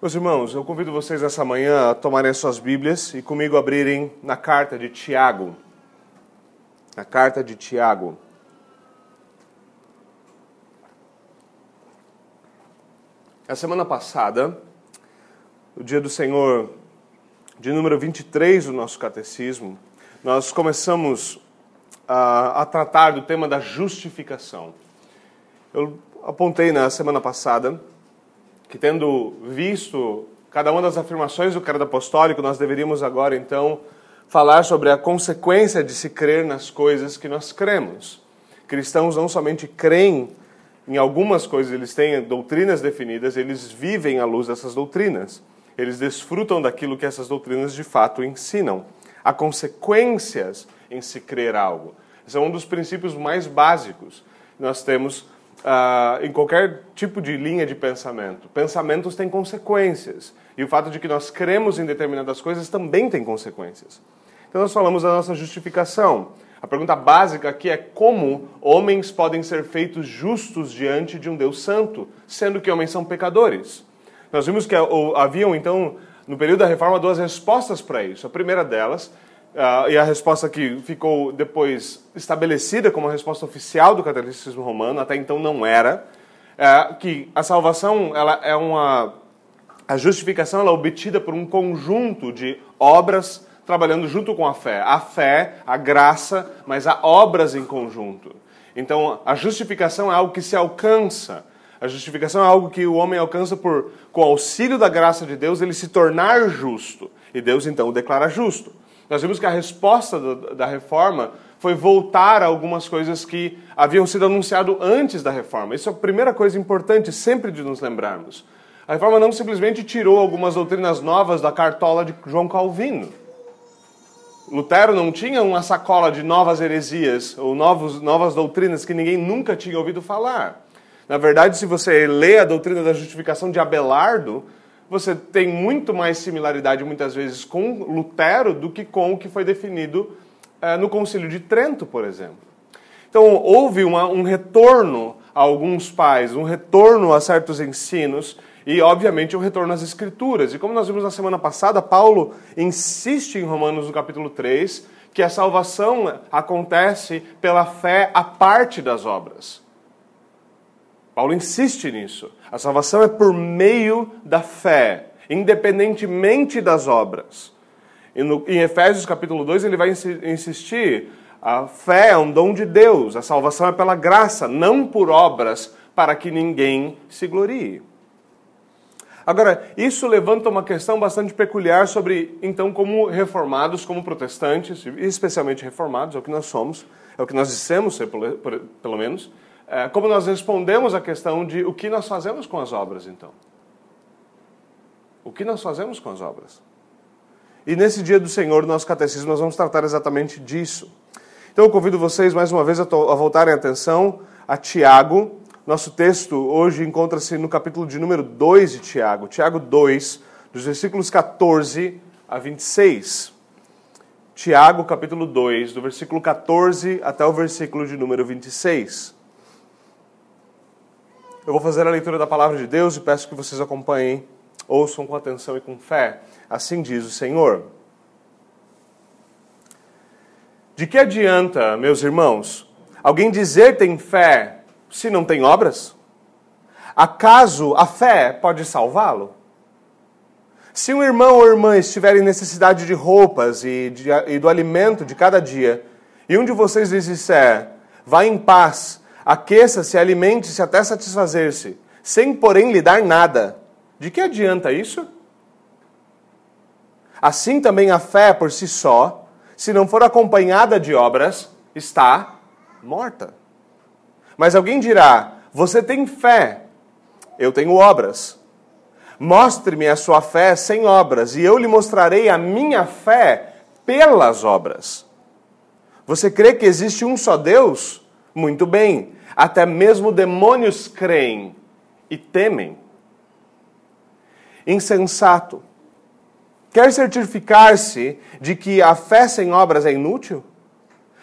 Meus irmãos, eu convido vocês essa manhã a tomarem as suas Bíblias e comigo abrirem na carta de Tiago. Na carta de Tiago. A semana passada, o dia do Senhor, de número 23 do nosso catecismo, nós começamos a, a tratar do tema da justificação. Eu apontei na semana passada que tendo visto cada uma das afirmações do credo apostólico, nós deveríamos agora então falar sobre a consequência de se crer nas coisas que nós cremos. Cristãos não somente creem em algumas coisas, eles têm doutrinas definidas, eles vivem à luz dessas doutrinas. Eles desfrutam daquilo que essas doutrinas de fato ensinam. Há consequências em se crer algo. Esse é um dos princípios mais básicos. Nós temos uh, em qualquer tipo de linha de pensamento. Pensamentos têm consequências. E o fato de que nós cremos em determinadas coisas também tem consequências. Então, nós falamos da nossa justificação. A pergunta básica aqui é como homens podem ser feitos justos diante de um Deus santo, sendo que homens são pecadores. Nós vimos que haviam, então, no período da reforma, duas respostas para isso. A primeira delas Uh, e a resposta que ficou depois estabelecida como a resposta oficial do catolicismo romano, até então não era, é que a salvação ela é uma a justificação ela é obtida por um conjunto de obras trabalhando junto com a fé. A fé, a graça, mas há obras em conjunto. Então, a justificação é algo que se alcança. A justificação é algo que o homem alcança por com o auxílio da graça de Deus, ele se tornar justo. E Deus então o declara justo. Nós vimos que a resposta do, da reforma foi voltar a algumas coisas que haviam sido anunciado antes da reforma. Isso é a primeira coisa importante sempre de nos lembrarmos. A reforma não simplesmente tirou algumas doutrinas novas da cartola de João Calvino. Lutero não tinha uma sacola de novas heresias ou novos, novas doutrinas que ninguém nunca tinha ouvido falar. Na verdade, se você lê a doutrina da justificação de Abelardo, você tem muito mais similaridade, muitas vezes, com Lutero do que com o que foi definido eh, no Concílio de Trento, por exemplo. Então, houve uma, um retorno a alguns pais, um retorno a certos ensinos e, obviamente, um retorno às Escrituras. E como nós vimos na semana passada, Paulo insiste em Romanos, no capítulo 3, que a salvação acontece pela fé à parte das obras. Paulo insiste nisso. A salvação é por meio da fé, independentemente das obras. E no, em Efésios capítulo 2 ele vai insistir: a fé é um dom de Deus, a salvação é pela graça, não por obras, para que ninguém se glorie. Agora, isso levanta uma questão bastante peculiar sobre, então, como reformados, como protestantes, especialmente reformados, é o que nós somos, é o que nós dissemos ser, pelo menos, como nós respondemos à questão de o que nós fazemos com as obras, então. O que nós fazemos com as obras? E nesse dia do Senhor, no nosso catecismo, nós vamos tratar exatamente disso. Então eu convido vocês mais uma vez a, a voltarem a atenção a Tiago. Nosso texto hoje encontra-se no capítulo de número 2 de Tiago, Tiago 2, dos versículos 14 a 26. Tiago, capítulo 2, do versículo 14 até o versículo de número 26. Eu vou fazer a leitura da palavra de Deus e peço que vocês acompanhem, ouçam com atenção e com fé. Assim diz o Senhor. De que adianta, meus irmãos, alguém dizer tem fé se não tem obras? Acaso a fé pode salvá-lo? Se um irmão ou irmã estiver em necessidade de roupas e, de, e do alimento de cada dia, e um de vocês lhes disser, vá em paz, Aqueça-se, alimente-se até satisfazer-se, sem porém lhe dar nada. De que adianta isso? Assim também a fé por si só, se não for acompanhada de obras, está morta. Mas alguém dirá: Você tem fé, eu tenho obras. Mostre-me a sua fé sem obras, e eu lhe mostrarei a minha fé pelas obras. Você crê que existe um só Deus? Muito bem. Até mesmo demônios creem e temem. Insensato. Quer certificar-se de que a fé sem obras é inútil?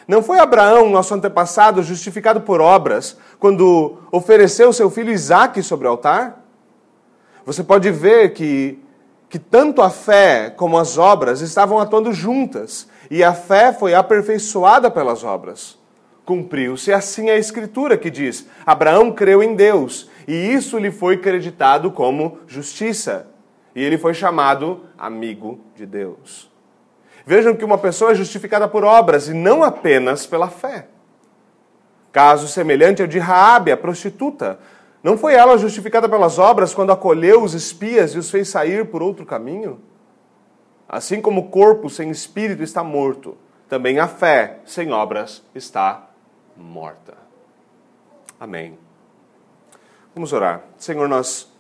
Não foi Abraão, nosso antepassado, justificado por obras, quando ofereceu seu filho Isaque sobre o altar? você pode ver que, que tanto a fé como as obras estavam atuando juntas, e a fé foi aperfeiçoada pelas obras. Cumpriu-se assim a Escritura que diz: Abraão creu em Deus, e isso lhe foi creditado como justiça, e ele foi chamado amigo de Deus. Vejam que uma pessoa é justificada por obras e não apenas pela fé. Caso semelhante ao de Raabe, a prostituta. Não foi ela justificada pelas obras quando acolheu os espias e os fez sair por outro caminho? Assim como o corpo sem espírito está morto, também a fé sem obras está morta. Amém. Vamos orar. Senhor, nós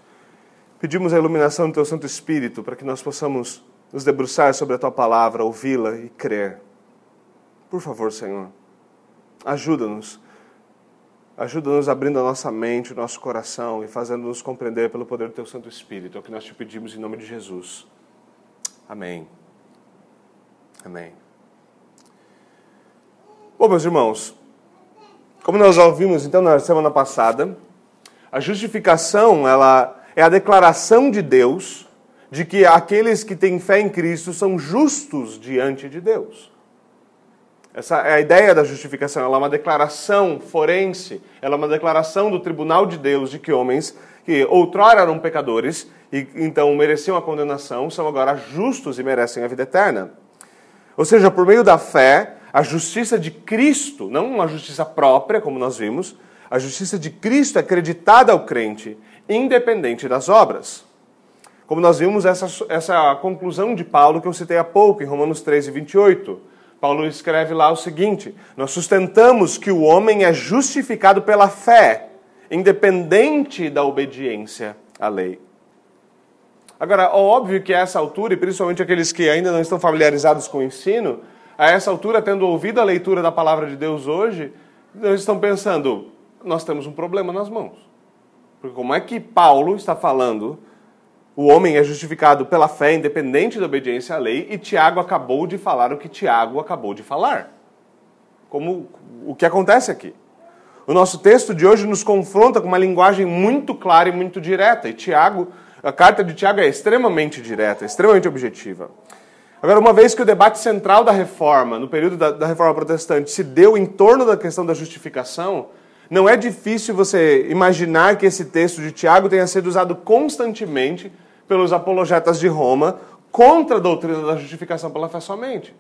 pedimos a iluminação do Teu Santo Espírito para que nós possamos nos debruçar sobre a Tua palavra, ouvi-la e crer. Por favor, Senhor, ajuda-nos Ajuda-nos abrindo a nossa mente, o nosso coração e fazendo-nos compreender pelo poder do Teu Santo Espírito. É o que nós te pedimos em nome de Jesus. Amém. Amém. Bom, meus irmãos, como nós já ouvimos então na semana passada, a justificação ela é a declaração de Deus de que aqueles que têm fé em Cristo são justos diante de Deus. Essa é a ideia da justificação, ela é uma declaração forense, ela é uma declaração do tribunal de Deus de que homens que outrora eram pecadores e então mereciam a condenação são agora justos e merecem a vida eterna. Ou seja, por meio da fé, a justiça de Cristo, não uma justiça própria, como nós vimos, a justiça de Cristo é acreditada ao crente, independente das obras. Como nós vimos essa, essa conclusão de Paulo que eu citei há pouco, em Romanos 13, 28 Paulo escreve lá o seguinte: Nós sustentamos que o homem é justificado pela fé, independente da obediência à lei. Agora, óbvio que a essa altura, e principalmente aqueles que ainda não estão familiarizados com o ensino, a essa altura, tendo ouvido a leitura da palavra de Deus hoje, eles estão pensando: nós temos um problema nas mãos. Porque como é que Paulo está falando o homem é justificado pela fé, independente da obediência à lei, e Tiago acabou de falar o que Tiago acabou de falar. Como o que acontece aqui. O nosso texto de hoje nos confronta com uma linguagem muito clara e muito direta, e Tiago, a carta de Tiago é extremamente direta, extremamente objetiva. Agora, uma vez que o debate central da reforma, no período da, da reforma protestante, se deu em torno da questão da justificação, não é difícil você imaginar que esse texto de Tiago tenha sido usado constantemente pelos apologetas de Roma contra a doutrina da justificação pela fé somente.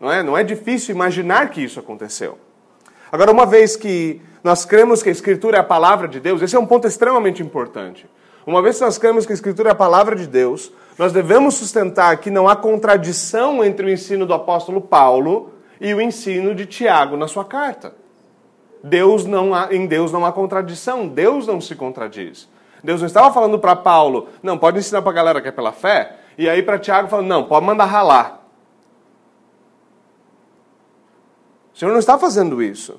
Não é? Não é difícil imaginar que isso aconteceu. Agora, uma vez que nós cremos que a Escritura é a palavra de Deus, esse é um ponto extremamente importante. Uma vez que nós cremos que a Escritura é a palavra de Deus, nós devemos sustentar que não há contradição entre o ensino do apóstolo Paulo e o ensino de Tiago na sua carta. Deus não há, em Deus não há contradição, Deus não se contradiz. Deus não estava falando para Paulo, não, pode ensinar para a galera que é pela fé, e aí para Tiago falando, não, pode mandar ralar. O Senhor não está fazendo isso.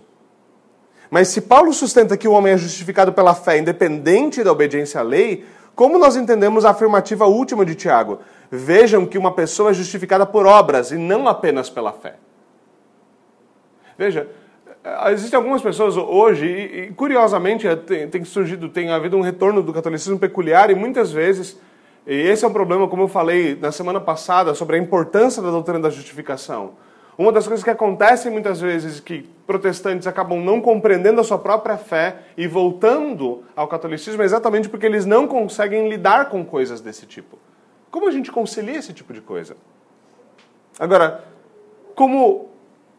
Mas se Paulo sustenta que o homem é justificado pela fé, independente da obediência à lei, como nós entendemos a afirmativa última de Tiago? Vejam que uma pessoa é justificada por obras e não apenas pela fé. Veja, é, existem algumas pessoas hoje, e, curiosamente é, tem, tem, surgido, tem havido um retorno do catolicismo peculiar, e muitas vezes, e esse é um problema, como eu falei na semana passada, sobre a importância da doutrina da justificação. Uma das coisas que acontecem muitas vezes que protestantes acabam não compreendendo a sua própria fé e voltando ao catolicismo é exatamente porque eles não conseguem lidar com coisas desse tipo. Como a gente concilia esse tipo de coisa? Agora, como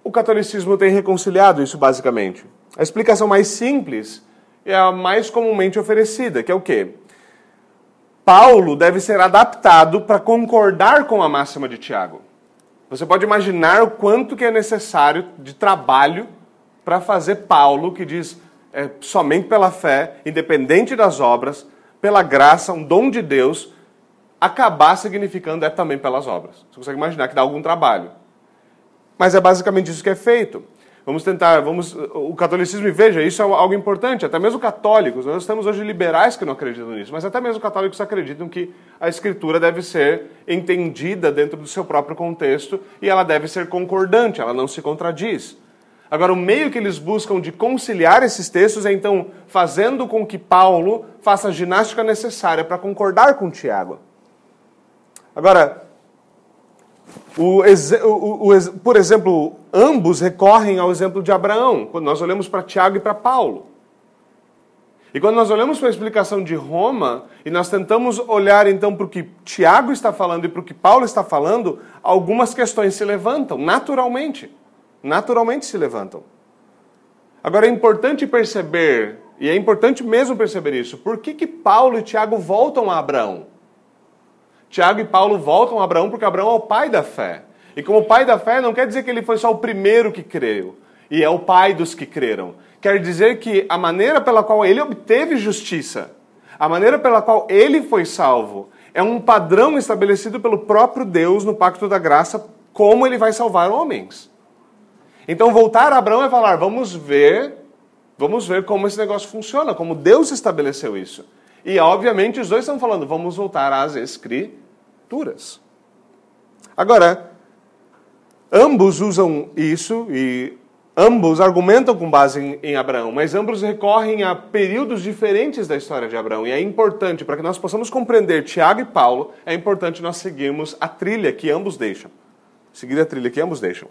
o catolicismo tem reconciliado isso basicamente? A explicação mais simples é a mais comumente oferecida, que é o quê? Paulo deve ser adaptado para concordar com a máxima de Tiago. Você pode imaginar o quanto que é necessário de trabalho para fazer Paulo, que diz é, somente pela fé, independente das obras, pela graça, um dom de Deus, acabar significando é também pelas obras. Você consegue imaginar que dá algum trabalho. Mas é basicamente isso que é feito. Vamos tentar, vamos, o catolicismo, e veja, isso é algo importante, até mesmo católicos, nós temos hoje liberais que não acreditam nisso, mas até mesmo católicos acreditam que a escritura deve ser entendida dentro do seu próprio contexto e ela deve ser concordante, ela não se contradiz. Agora, o meio que eles buscam de conciliar esses textos é então fazendo com que Paulo faça a ginástica necessária para concordar com Tiago. Agora, o, o, o, por exemplo, ambos recorrem ao exemplo de Abraão, quando nós olhamos para Tiago e para Paulo. E quando nós olhamos para a explicação de Roma e nós tentamos olhar então para o que Tiago está falando e para o que Paulo está falando, algumas questões se levantam naturalmente. Naturalmente se levantam. Agora é importante perceber, e é importante mesmo perceber isso, por que, que Paulo e Tiago voltam a Abraão? Tiago e Paulo voltam a Abraão porque Abraão é o pai da fé. E como pai da fé, não quer dizer que ele foi só o primeiro que creu e é o pai dos que creram. Quer dizer que a maneira pela qual ele obteve justiça, a maneira pela qual ele foi salvo, é um padrão estabelecido pelo próprio Deus no pacto da graça, como ele vai salvar homens. Então voltar a Abraão é falar, vamos ver, vamos ver como esse negócio funciona, como Deus estabeleceu isso. E obviamente os dois estão falando, vamos voltar às escrituras. Agora, ambos usam isso e ambos argumentam com base em, em, Abraão, mas ambos recorrem a períodos diferentes da história de Abraão. E é importante, para que nós possamos compreender Tiago e Paulo, é importante nós seguirmos a trilha que ambos deixam. Seguir a trilha que ambos deixam.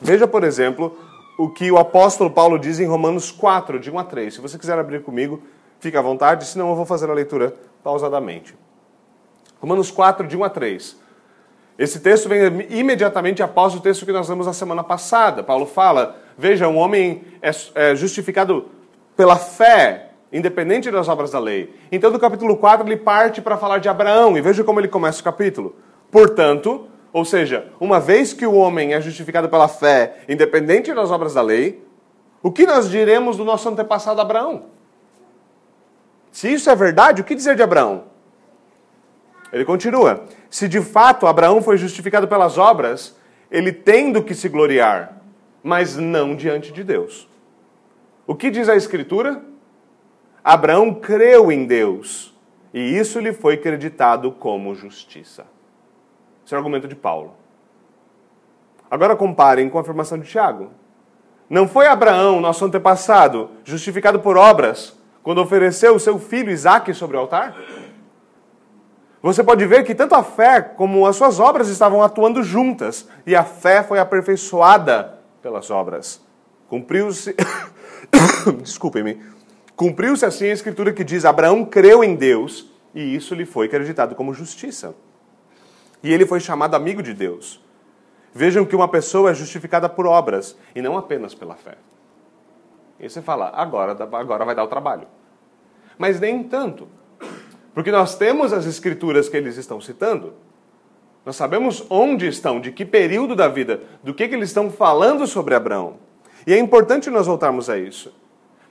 Veja, por exemplo, o que o apóstolo Paulo diz em Romanos 4, de 1 a 3. Se você quiser abrir comigo, Fique à vontade, senão eu vou fazer a leitura pausadamente. Romanos 4, de 1 a 3. Esse texto vem imediatamente após o texto que nós lemos na semana passada. Paulo fala: Veja, um homem é, é justificado pela fé, independente das obras da lei. Então, do capítulo 4, ele parte para falar de Abraão, e veja como ele começa o capítulo. Portanto, ou seja, uma vez que o homem é justificado pela fé, independente das obras da lei, o que nós diremos do nosso antepassado Abraão? Se isso é verdade, o que dizer de Abraão? Ele continua: Se de fato Abraão foi justificado pelas obras, ele tem do que se gloriar, mas não diante de Deus. O que diz a Escritura? Abraão creu em Deus e isso lhe foi creditado como justiça. Esse é o argumento de Paulo. Agora comparem com a afirmação de Tiago. Não foi Abraão, nosso antepassado, justificado por obras, quando ofereceu o seu filho Isaque sobre o altar? Você pode ver que tanto a fé como as suas obras estavam atuando juntas, e a fé foi aperfeiçoada pelas obras. Cumpriu-se. Desculpem-me. Cumpriu-se assim a escritura que diz: Abraão creu em Deus, e isso lhe foi acreditado como justiça. E ele foi chamado amigo de Deus. Vejam que uma pessoa é justificada por obras, e não apenas pela fé. E você fala, agora, agora vai dar o trabalho mas nem tanto. Porque nós temos as escrituras que eles estão citando, nós sabemos onde estão, de que período da vida, do que, que eles estão falando sobre Abraão. E é importante nós voltarmos a isso.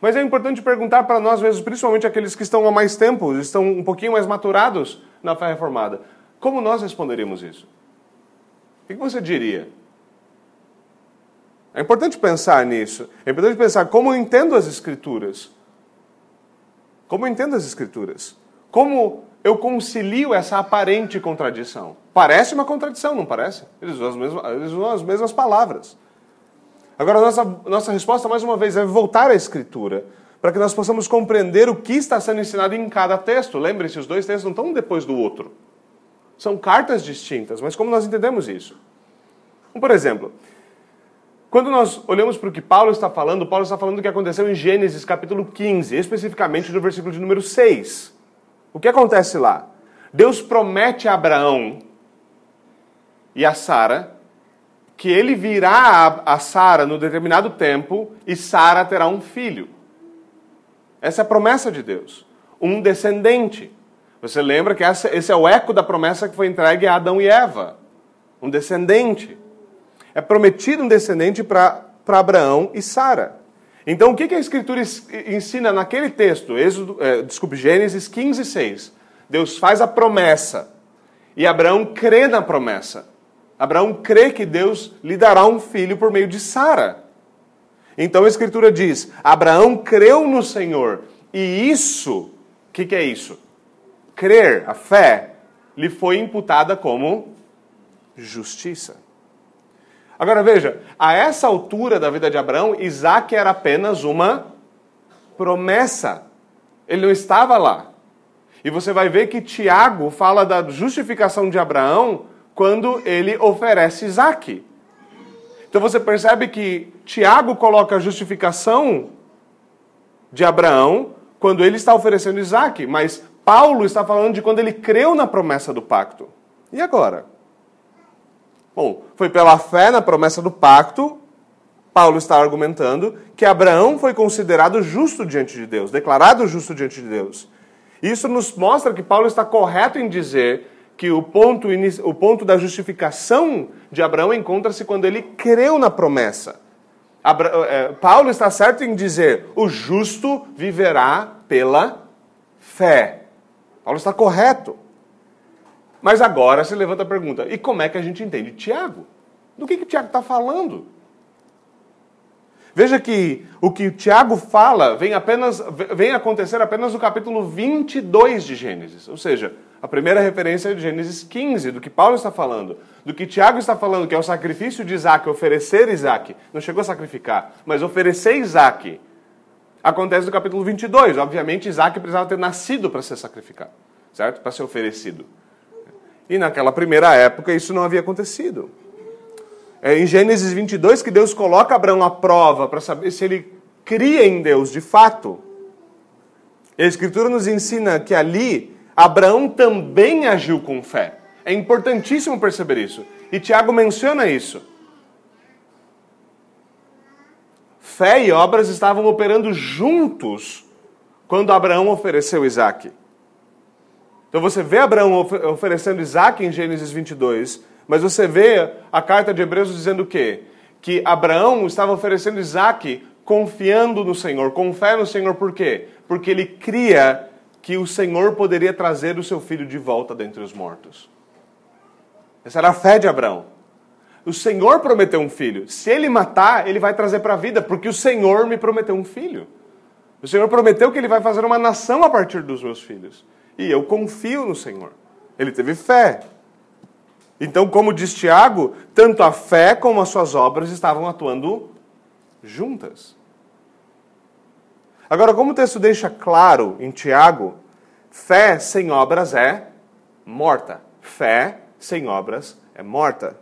Mas é importante perguntar para nós mesmos, principalmente aqueles que estão há mais tempo, estão um pouquinho mais maturados na fé reformada, como nós responderíamos isso? O que você diria? É importante pensar nisso. É importante pensar como eu entendo as Escrituras. Como eu entendo as Escrituras? Como eu concilio essa aparente contradição? Parece uma contradição, não parece? Eles usam as mesmas, usam as mesmas palavras. Agora, nossa, nossa resposta, mais uma vez, é voltar à Escritura, para que nós possamos compreender o que está sendo ensinado em cada texto. Lembre-se, os dois textos não estão um depois do outro. São cartas distintas, mas como nós entendemos isso? Por exemplo, quando nós olhamos para o que Paulo está falando, Paulo está falando do que aconteceu em Gênesis capítulo 15, especificamente no versículo de número 6. O que acontece lá? Deus promete a Abraão e a Sara que ele virá a Sara no determinado tempo e Sara terá um filho. Essa é a promessa de Deus. Um descendente. Você lembra que esse é o eco da promessa que foi entregue a Adão e Eva. Um descendente é prometido um descendente para Abraão e Sara. Então, o que, que a Escritura ensina naquele texto? Êxodo, é, desculpe, Gênesis 15, 6. Deus faz a promessa e Abraão crê na promessa. Abraão crê que Deus lhe dará um filho por meio de Sara. Então a Escritura diz: Abraão creu no Senhor e isso, o que, que é isso? Crer, a fé, lhe foi imputada como justiça. Agora veja, a essa altura da vida de Abraão, Isaac era apenas uma promessa. Ele não estava lá. E você vai ver que Tiago fala da justificação de Abraão quando ele oferece Isaac. Então você percebe que Tiago coloca a justificação de Abraão quando ele está oferecendo Isaac, mas Paulo está falando de quando ele creu na promessa do pacto. E agora? Bom, foi pela fé na promessa do pacto, Paulo está argumentando que Abraão foi considerado justo diante de Deus, declarado justo diante de Deus. Isso nos mostra que Paulo está correto em dizer que o ponto, o ponto da justificação de Abraão encontra-se quando ele creu na promessa. Abra, é, Paulo está certo em dizer: o justo viverá pela fé. Paulo está correto. Mas agora se levanta a pergunta: e como é que a gente entende Tiago? Do que, que Tiago está falando? Veja que o que Tiago fala vem, apenas, vem acontecer apenas no capítulo 22 de Gênesis. Ou seja, a primeira referência é de Gênesis 15, do que Paulo está falando. Do que Tiago está falando, que é o sacrifício de Isaac, oferecer Isaac. Não chegou a sacrificar, mas oferecer Isaac. Acontece no capítulo 22. Obviamente, Isaac precisava ter nascido para ser sacrificado, certo? Para ser oferecido. E naquela primeira época isso não havia acontecido. É em Gênesis 22 que Deus coloca Abraão à prova para saber se ele cria em Deus de fato. E a Escritura nos ensina que ali Abraão também agiu com fé. É importantíssimo perceber isso. E Tiago menciona isso. Fé e obras estavam operando juntos quando Abraão ofereceu Isaac. Então você vê Abraão oferecendo Isaac em Gênesis 22, mas você vê a carta de Hebreus dizendo o quê? Que Abraão estava oferecendo Isaac confiando no Senhor, com fé no Senhor, por quê? Porque ele cria que o Senhor poderia trazer o seu filho de volta dentre os mortos. Essa era a fé de Abraão. O Senhor prometeu um filho. Se ele matar, ele vai trazer para a vida, porque o Senhor me prometeu um filho. O Senhor prometeu que ele vai fazer uma nação a partir dos meus filhos. E eu confio no Senhor. Ele teve fé. Então, como diz Tiago, tanto a fé como as suas obras estavam atuando juntas. Agora, como o texto deixa claro em Tiago, fé sem obras é morta. Fé sem obras é morta.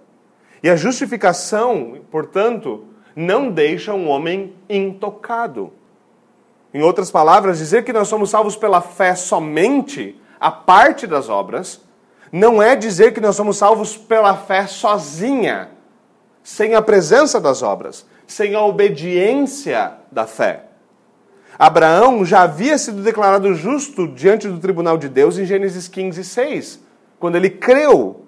E a justificação, portanto, não deixa um homem intocado. Em outras palavras, dizer que nós somos salvos pela fé somente, a parte das obras, não é dizer que nós somos salvos pela fé sozinha, sem a presença das obras, sem a obediência da fé. Abraão já havia sido declarado justo diante do tribunal de Deus em Gênesis 15, 6, quando ele creu.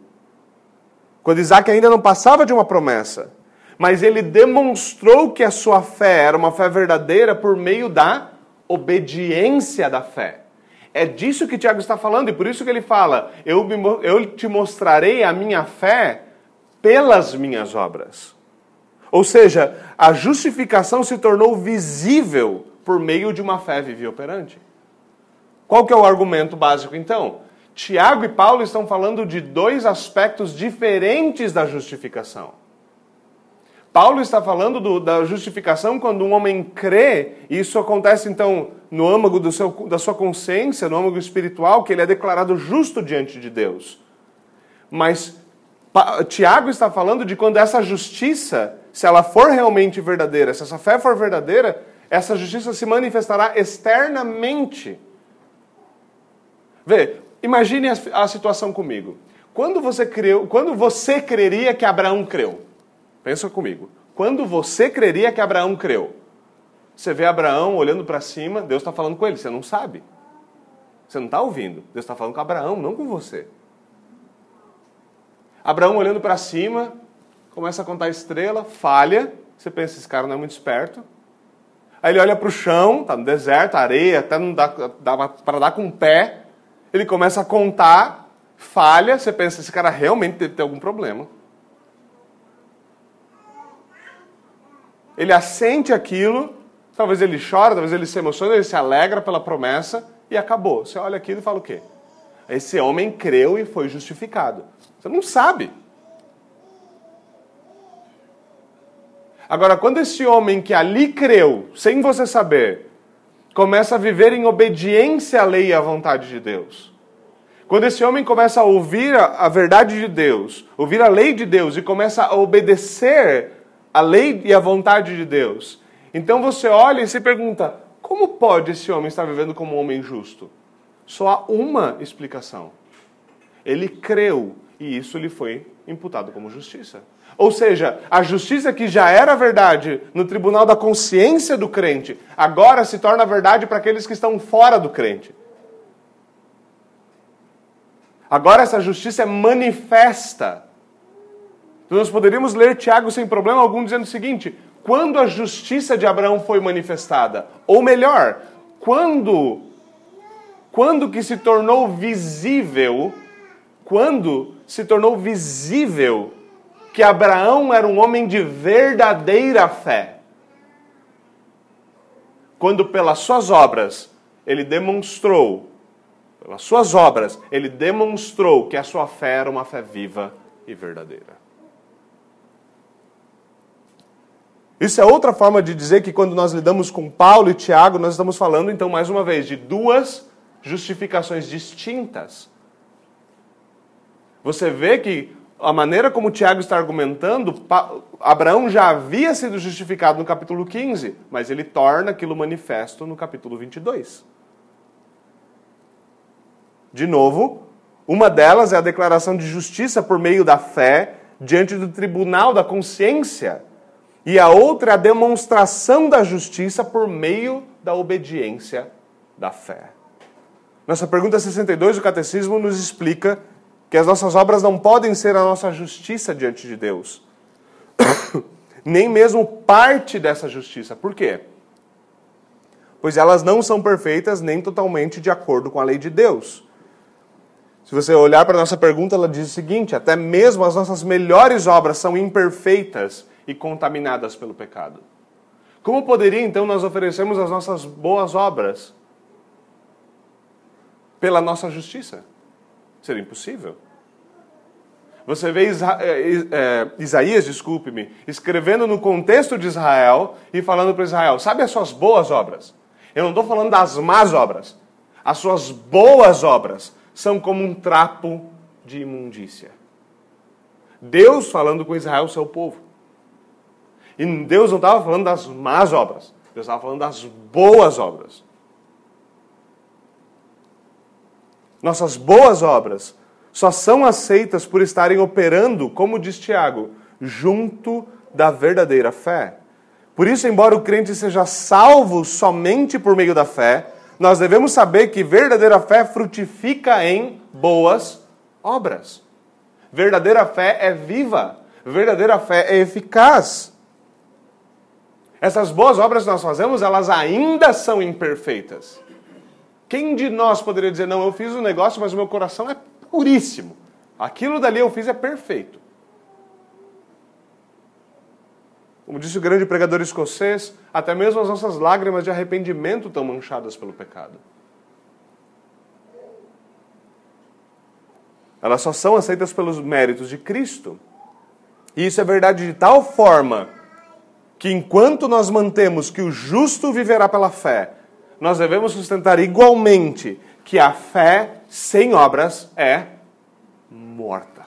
Quando Isaac ainda não passava de uma promessa. Mas ele demonstrou que a sua fé era uma fé verdadeira por meio da obediência da fé. É disso que Tiago está falando, e por isso que ele fala: eu, eu te mostrarei a minha fé pelas minhas obras. Ou seja, a justificação se tornou visível por meio de uma fé viva operante. Qual que é o argumento básico então? Tiago e Paulo estão falando de dois aspectos diferentes da justificação. Paulo está falando do, da justificação quando um homem crê, e isso acontece então no âmago seu, da sua consciência, no âmago espiritual, que ele é declarado justo diante de Deus. Mas pa, Tiago está falando de quando essa justiça, se ela for realmente verdadeira, se essa fé for verdadeira, essa justiça se manifestará externamente. Vê, imagine a, a situação comigo. Quando você creu, quando você creria que Abraão creu? Pensa comigo. Quando você creria que Abraão creu? Você vê Abraão olhando para cima, Deus está falando com ele, você não sabe. Você não está ouvindo. Deus está falando com Abraão, não com você. Abraão olhando para cima, começa a contar estrela, falha. Você pensa, esse cara não é muito esperto. Aí ele olha para o chão, está no deserto, areia, até não dá, dá para dar com o pé. Ele começa a contar, falha. Você pensa, esse cara realmente deve ter algum problema. Ele assente aquilo, talvez ele chora, talvez ele se emociona, ele se alegra pela promessa e acabou. Você olha aquilo e fala o quê? Esse homem creu e foi justificado. Você não sabe. Agora, quando esse homem que ali creu, sem você saber, começa a viver em obediência à lei e à vontade de Deus, quando esse homem começa a ouvir a, verdade de Deus, ouvir a lei de Deus e começa a obedecer a lei e a vontade de Deus, então você olha e se pergunta: como pode esse homem estar vivendo como um homem justo? Só há uma explicação. Ele creu e isso lhe foi imputado como justiça. Ou seja, a justiça que já era verdade no tribunal da consciência do crente, agora se torna verdade para aqueles que estão fora do crente. Agora essa justiça é manifesta. Então nós poderíamos ler Tiago sem problema algum dizendo o seguinte: quando a justiça de Abraão foi manifestada, ou melhor, quando quando que se tornou visível, quando se tornou visível que Abraão era um homem de verdadeira fé. Quando pelas suas obras ele demonstrou pelas suas obras, ele demonstrou que a sua fé era uma fé viva e verdadeira. Isso é outra forma de dizer que quando nós lidamos com Paulo e Tiago, nós estamos falando, então, mais uma vez, de duas justificações distintas. Você vê que a maneira como Tiago está argumentando, Abraão já havia sido justificado no capítulo 15, mas ele torna aquilo manifesto no capítulo 22. De novo, uma delas é a declaração de justiça por meio da fé diante do tribunal da consciência. E a outra é a demonstração da justiça por meio da obediência da fé. Nossa pergunta 62 do Catecismo nos explica que as nossas obras não podem ser a nossa justiça diante de Deus. Nem mesmo parte dessa justiça. Por quê? Pois elas não são perfeitas nem totalmente de acordo com a lei de Deus. Se você olhar para a nossa pergunta, ela diz o seguinte: até mesmo as nossas melhores obras são imperfeitas e contaminadas pelo pecado. Como poderia então nós oferecermos as nossas boas obras? Pela nossa justiça? Seria impossível. Você vê Isa é, é, Isaías, desculpe-me, escrevendo no contexto de Israel e falando para Israel: sabe as suas boas obras? Eu não estou falando das más obras. As suas boas obras são como um trapo de imundícia. Deus falando com Israel, seu povo. E Deus não estava falando das más obras, Deus estava falando das boas obras. Nossas boas obras só são aceitas por estarem operando, como diz Tiago, junto da verdadeira fé. Por isso, embora o crente seja salvo somente por meio da fé, nós devemos saber que verdadeira fé frutifica em boas obras. Verdadeira fé é viva, verdadeira fé é eficaz. Essas boas obras que nós fazemos, elas ainda são imperfeitas. Quem de nós poderia dizer, não, eu fiz um negócio, mas o meu coração é puríssimo. Aquilo dali eu fiz é perfeito. Como disse o grande pregador escocês, até mesmo as nossas lágrimas de arrependimento estão manchadas pelo pecado. Elas só são aceitas pelos méritos de Cristo. E isso é verdade de tal forma que enquanto nós mantemos que o justo viverá pela fé, nós devemos sustentar igualmente que a fé sem obras é morta.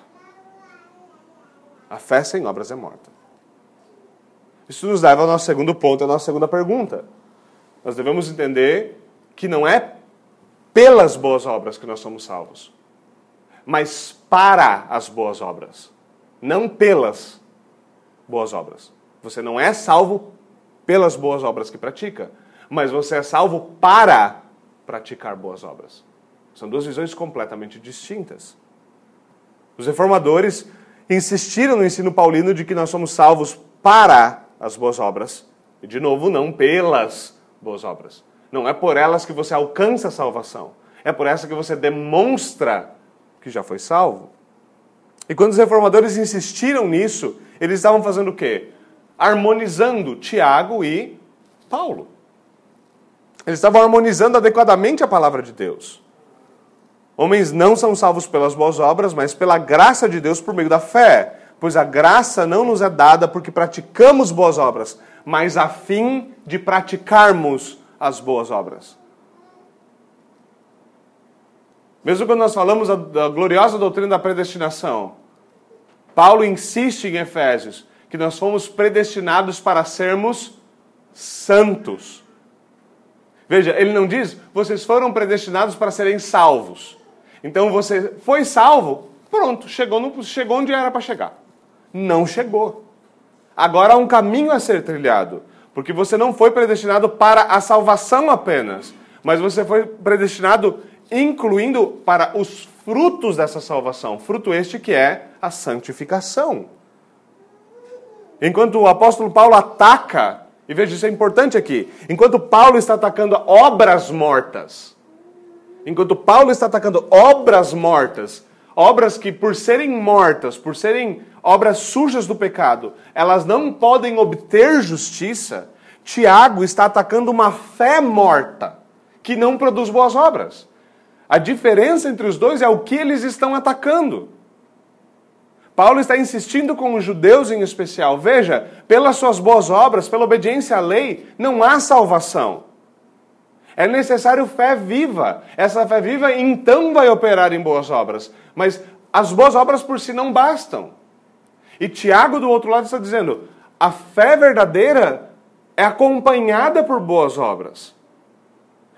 A fé sem obras é morta. Isso nos leva ao nosso segundo ponto, à nossa segunda pergunta. Nós devemos entender que não é pelas boas obras que nós somos salvos, mas para as boas obras, não pelas boas obras. Você não é salvo pelas boas obras que pratica, mas você é salvo para praticar boas obras. São duas visões completamente distintas. Os reformadores insistiram no ensino paulino de que nós somos salvos para as boas obras. E, de novo, não pelas boas obras. Não é por elas que você alcança a salvação. É por essa que você demonstra que já foi salvo. E quando os reformadores insistiram nisso, eles estavam fazendo o quê? Harmonizando Tiago e Paulo. Eles estavam harmonizando adequadamente a palavra de Deus. Homens não são salvos pelas boas obras, mas pela graça de Deus por meio da fé. Pois a graça não nos é dada porque praticamos boas obras, mas a fim de praticarmos as boas obras. Mesmo quando nós falamos da, gloriosa doutrina da predestinação, Paulo insiste em Efésios que nós fomos predestinados para sermos santos. Veja, ele não diz, vocês foram predestinados para serem salvos. Então você foi salvo, pronto, chegou, no, chegou onde era para chegar. Não chegou. Agora há um caminho a ser trilhado. Porque você não foi predestinado para a salvação apenas, mas você foi predestinado incluindo para os frutos dessa salvação. Fruto este que é a santificação. Enquanto o apóstolo Paulo ataca, e veja, isso é importante aqui, enquanto Paulo está atacando obras mortas, enquanto Paulo está atacando obras mortas, obras que por serem mortas, por serem obras sujas do pecado, elas não podem obter justiça, Tiago está atacando uma fé morta, que não produz boas obras. A diferença entre os dois é o que eles estão atacando. Paulo está insistindo com os judeus em especial. Veja, pelas suas boas obras, pela obediência à lei, não há salvação. É necessário fé viva. Essa fé viva então vai operar em boas obras. Mas as boas obras por si não bastam. E Tiago, do outro lado, está dizendo: a fé verdadeira é acompanhada por boas obras.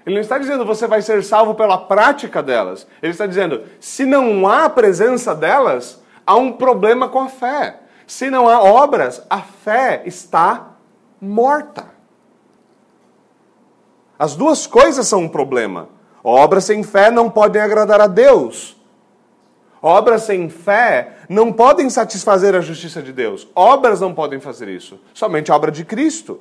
Ele não está dizendo você vai ser salvo pela prática delas. Ele está dizendo, se não há presença delas, há um problema com a fé. Se não há obras, a fé está morta. As duas coisas são um problema. Obras sem fé não podem agradar a Deus. Obras sem fé não podem satisfazer a justiça de Deus. Obras não podem fazer isso. Somente a obra de Cristo.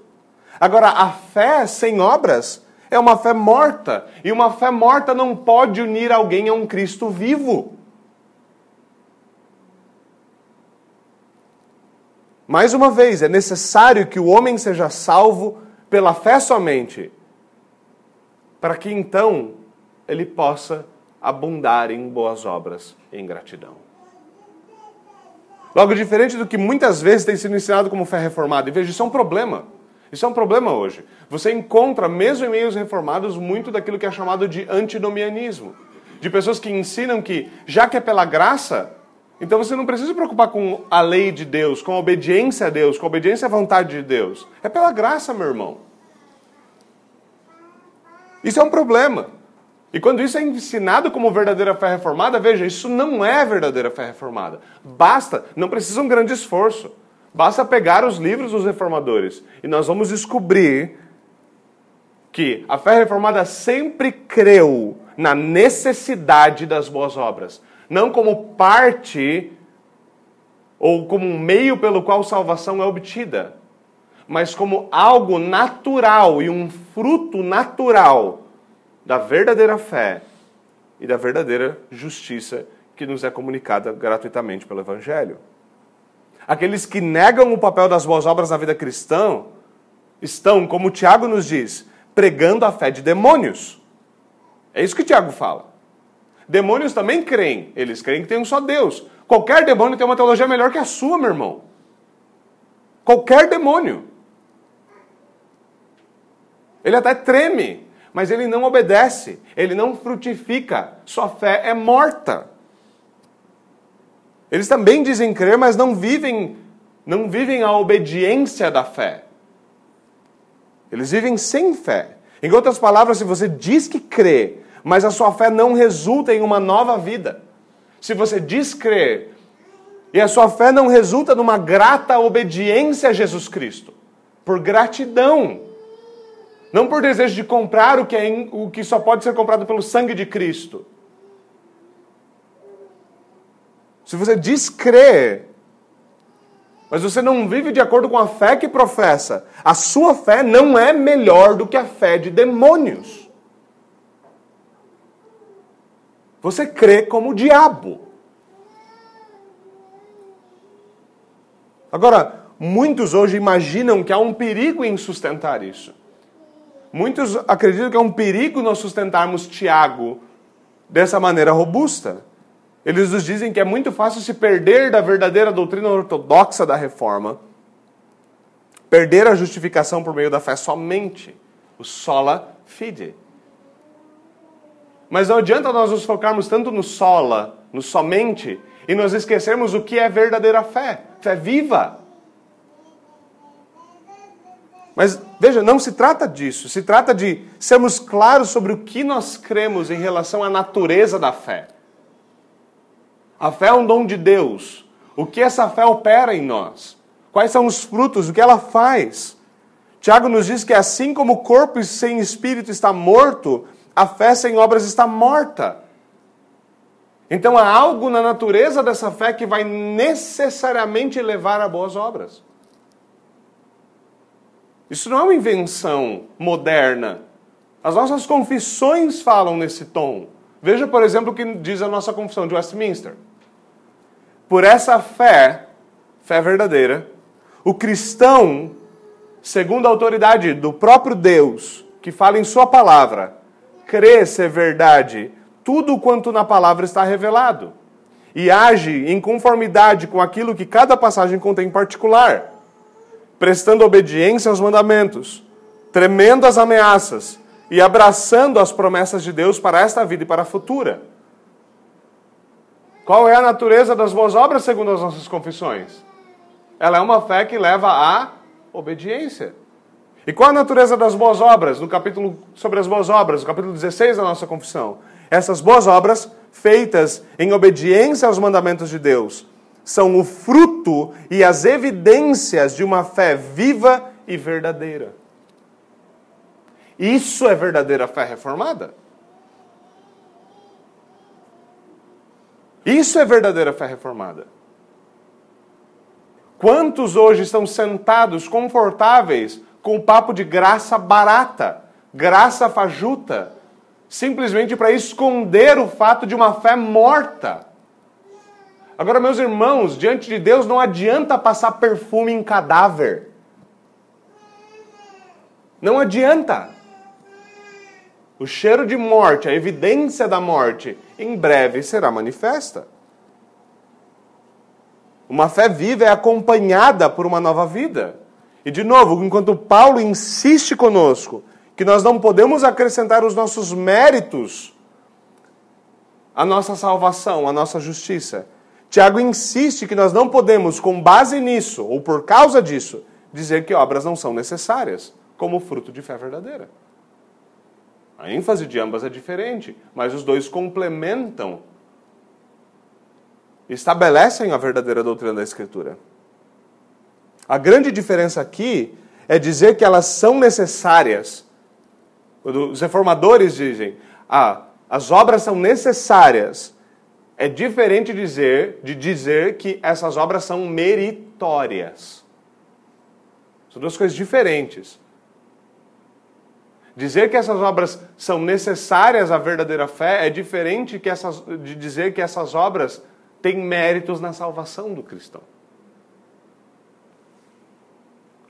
Agora, a fé sem obras é uma fé morta. E uma fé morta não pode unir alguém a um Cristo vivo. Mais uma vez, é necessário que o homem seja salvo pela fé somente, para que então ele possa abundar em boas obras e em gratidão. Logo, diferente do que muitas vezes tem sido ensinado como fé reformada, e veja, isso é um problema. Isso é um problema hoje. Você encontra, mesmo em meios reformados, muito daquilo que é chamado de antinomianismo. De pessoas que ensinam que, já que é pela graça, então você não precisa se preocupar com a lei de Deus, com a obediência a Deus, com a obediência à vontade de Deus. É pela graça, meu irmão. Isso é um problema. E quando isso é ensinado como verdadeira fé reformada, veja, isso não é verdadeira fé reformada. Basta, não precisa um grande esforço. Basta pegar os livros dos reformadores e nós vamos descobrir que a fé reformada sempre creu na necessidade das boas obras, não como parte ou como um meio pelo qual salvação é obtida, mas como algo natural e um fruto natural da verdadeira fé e da verdadeira justiça que nos é comunicada gratuitamente pelo Evangelho. Aqueles que negam o papel das boas obras na vida cristã estão, como Tiago nos diz, pregando a fé de demônios. É isso que Tiago fala. Demônios também creem, eles creem que tem um só Deus. Qualquer demônio tem uma teologia melhor que a sua, meu irmão. Qualquer demônio. Ele até treme, mas ele não obedece, ele não frutifica, sua fé é morta. Eles também dizem crer, mas não vivem, não vivem a obediência da fé. Eles vivem sem fé. Em outras palavras, se você diz que crê, mas a sua fé não resulta em uma nova vida. Se você diz crer e a sua fé não resulta numa grata obediência a Jesus Cristo, por gratidão, não por desejo de comprar o que, é, o que só pode ser comprado pelo sangue de Cristo, se você diz crer, mas você não vive de acordo com a fé que professa, a sua fé não é melhor do que a fé de demônios. Você crê como o diabo. Agora, muitos hoje imaginam que há um perigo em sustentar isso. Muitos acreditam que é um perigo nós sustentarmos Tiago dessa maneira robusta. Eles nos dizem que é muito fácil se perder da verdadeira doutrina ortodoxa da reforma, perder a justificação por meio da fé somente, o sola fide. Mas não adianta nós nos focarmos tanto no sola, no somente, e nós esquecermos o que é verdadeira fé, fé viva. Mas veja, não se trata disso, se trata de sermos claros sobre o que nós cremos em relação à natureza da fé. A fé é um dom de Deus. O que essa fé opera em nós? Quais são os frutos? O que ela faz? Tiago nos diz que assim como o corpo sem espírito está morto, a fé sem obras está morta. Então há algo na natureza dessa fé que vai necessariamente levar a boas obras. Isso não é uma invenção moderna. As nossas confissões falam nesse tom. Veja, por exemplo, o que diz a nossa confissão de Westminster. Por essa fé, fé verdadeira, o cristão, segundo a autoridade do próprio Deus, que fala em Sua palavra, crê ser verdade tudo quanto na palavra está revelado e age em conformidade com aquilo que cada passagem contém em particular, prestando obediência aos mandamentos, tremendo as ameaças e abraçando as promessas de Deus para esta vida e para a futura. Qual é a natureza das boas obras segundo as nossas confissões? Ela é uma fé que leva à obediência. E qual a natureza das boas obras? No capítulo sobre as boas obras, no capítulo 16 da nossa confissão. Essas boas obras, feitas em obediência aos mandamentos de Deus, são o fruto e as evidências de uma fé viva e verdadeira. Isso é verdadeira fé reformada. Isso é verdadeira fé reformada. Quantos hoje estão sentados, confortáveis, com o papo de graça barata, graça fajuta, simplesmente para esconder o fato de uma fé morta? Agora, meus irmãos, diante de Deus não adianta passar perfume em cadáver. Não adianta. O cheiro de morte, a evidência da morte, em breve será manifesta. Uma fé viva é acompanhada por uma nova vida. E, de novo, enquanto Paulo insiste conosco que nós não podemos acrescentar os nossos méritos à nossa salvação, à nossa justiça, Tiago insiste que nós não podemos, com base nisso, ou por causa disso, dizer que obras não são necessárias, como fruto de fé verdadeira. A ênfase de ambas é diferente, mas os dois complementam, estabelecem a verdadeira doutrina da Escritura. A grande diferença aqui é dizer que elas são necessárias. Quando os reformadores dizem, ah, as obras são necessárias, é diferente dizer, de dizer que essas obras são meritórias. São duas coisas diferentes. Dizer que essas obras são necessárias à verdadeira fé é diferente essas, de dizer que essas obras têm méritos na salvação do cristão.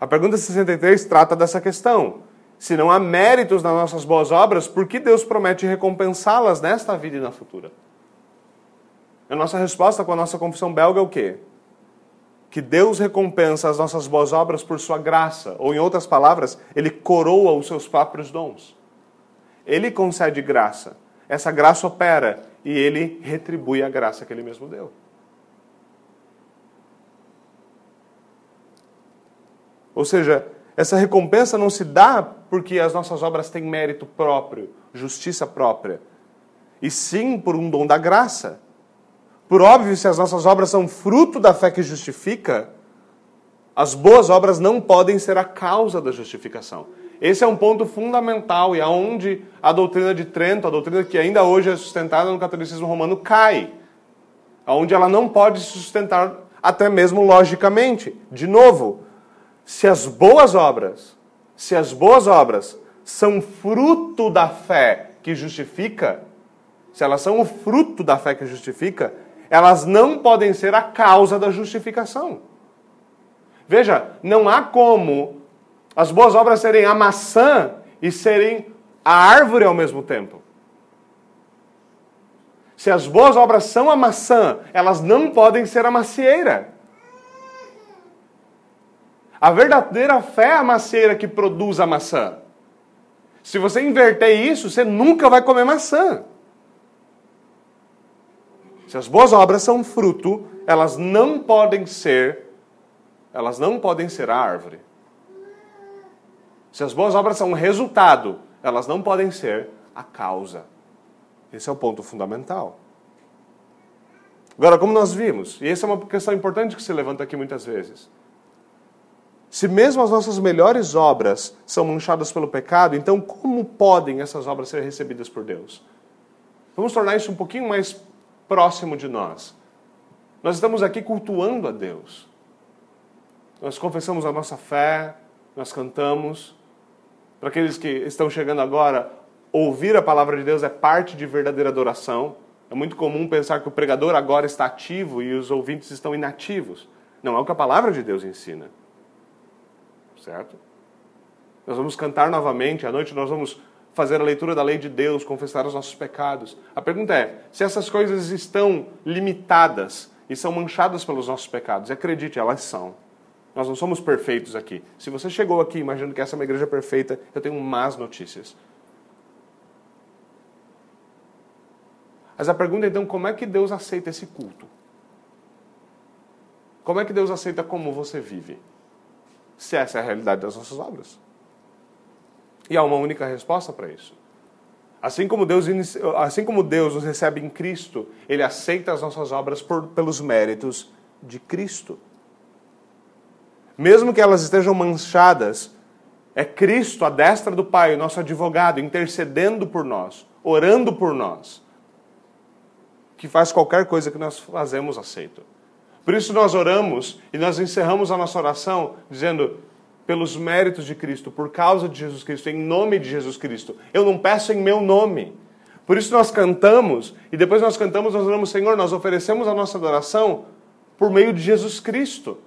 A pergunta 63 trata dessa questão. Se não há méritos nas nossas boas obras, por que Deus promete recompensá-las nesta vida e na futura? A nossa resposta com a nossa confissão belga é o quê? que Deus recompensa as nossas boas obras por sua graça, ou em outras palavras, ele coroa os seus próprios dons. Ele concede graça. Essa graça opera e ele retribui a graça que ele mesmo deu. Ou seja, essa recompensa não se dá porque as nossas obras têm mérito próprio, justiça própria, e sim por um dom da graça. Por óbvio, se as nossas obras são fruto da fé que justifica, as boas obras não podem ser a causa da justificação. Esse é um ponto fundamental e aonde a doutrina de Trento, a doutrina que ainda hoje é sustentada no catolicismo romano, cai. Aonde ela não pode se sustentar até mesmo logicamente. De novo, se as boas obras, se as boas obras são fruto da fé que justifica, se elas são o fruto da fé que justifica, elas não podem ser a causa da justificação. Veja, não há como as boas obras serem a maçã e serem a árvore ao mesmo tempo. Se as boas obras são a maçã, elas não podem ser a macieira. A verdadeira fé é a macieira que produz a maçã. Se você inverter isso, você nunca vai comer maçã. Se as boas obras são fruto, elas não podem ser elas não podem ser a árvore. Se as boas obras são resultado, elas não podem ser a causa. Esse é o ponto fundamental. Agora, como nós vimos, e essa é uma questão importante que se levanta aqui muitas vezes. Se mesmo as nossas melhores obras são manchadas pelo pecado, então como podem essas obras ser recebidas por Deus? Vamos tornar isso um pouquinho mais próximo de nós. Nós estamos aqui cultuando a Deus. Nós confessamos a nossa fé, nós cantamos. Para aqueles que estão chegando agora, ouvir a palavra de Deus é parte de verdadeira adoração. É muito comum pensar que o pregador agora está ativo e os ouvintes estão inativos. Não é o que a palavra de Deus ensina. Certo? Nós vamos cantar novamente, à noite nós vamos fazer a leitura da lei de Deus, confessar os nossos pecados. A pergunta é: se essas coisas estão limitadas e são manchadas pelos nossos pecados, e acredite, elas são. Nós não somos perfeitos aqui. Se você chegou aqui imaginando que essa é uma igreja perfeita, eu tenho más notícias. Mas a pergunta é então, como é que Deus aceita esse culto? Como é que Deus aceita como você vive? Se essa é a realidade das nossas obras. E há uma única resposta para isso. Assim como, Deus, assim como Deus nos recebe em Cristo, Ele aceita as nossas obras por, pelos méritos de Cristo. Mesmo que elas estejam manchadas, é Cristo, a destra do Pai, o nosso advogado, intercedendo por nós, orando por nós que faz qualquer coisa que nós fazemos aceito. Por isso nós oramos e nós encerramos a nossa oração dizendo: pelos méritos de Cristo, por causa de Jesus Cristo, em nome de Jesus Cristo. Eu não peço em meu nome. Por isso nós cantamos e depois nós cantamos, nós oramos, Senhor, nós oferecemos a nossa adoração por meio de Jesus Cristo.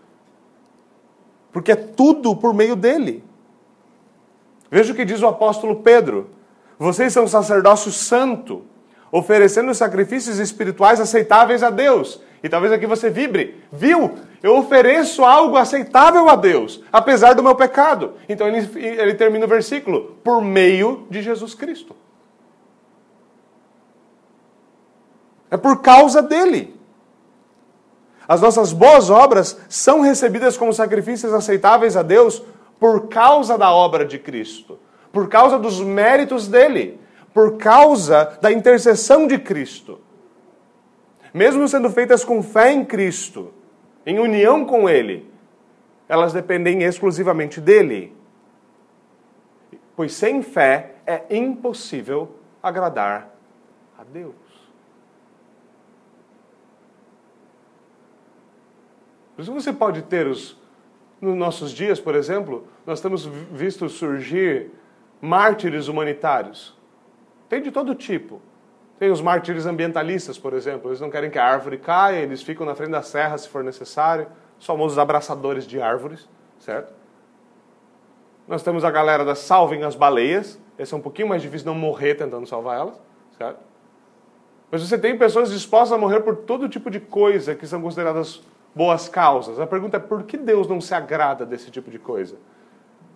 Porque é tudo por meio dele. Veja o que diz o apóstolo Pedro: vocês são sacerdócio santo oferecendo sacrifícios espirituais aceitáveis a Deus. E talvez aqui você vibre, viu? Eu ofereço algo aceitável a Deus, apesar do meu pecado. Então ele, ele termina o versículo, por meio de Jesus Cristo. É por causa dele. As nossas boas obras são recebidas como sacrifícios aceitáveis a Deus por causa da obra de Cristo, por causa dos méritos dele por causa da intercessão de Cristo. Mesmo sendo feitas com fé em Cristo, em união com Ele, elas dependem exclusivamente dele. Pois sem fé é impossível agradar a Deus. Por isso você pode ter os. Nos nossos dias, por exemplo, nós temos visto surgir mártires humanitários. Tem de todo tipo. Tem os mártires ambientalistas, por exemplo. Eles não querem que a árvore caia, eles ficam na frente da serra se for necessário. Os famosos abraçadores de árvores, certo? Nós temos a galera da Salvem as Baleias. Esse é um pouquinho mais difícil não morrer tentando salvar elas, certo? Mas você tem pessoas dispostas a morrer por todo tipo de coisa que são consideradas boas causas. A pergunta é por que Deus não se agrada desse tipo de coisa?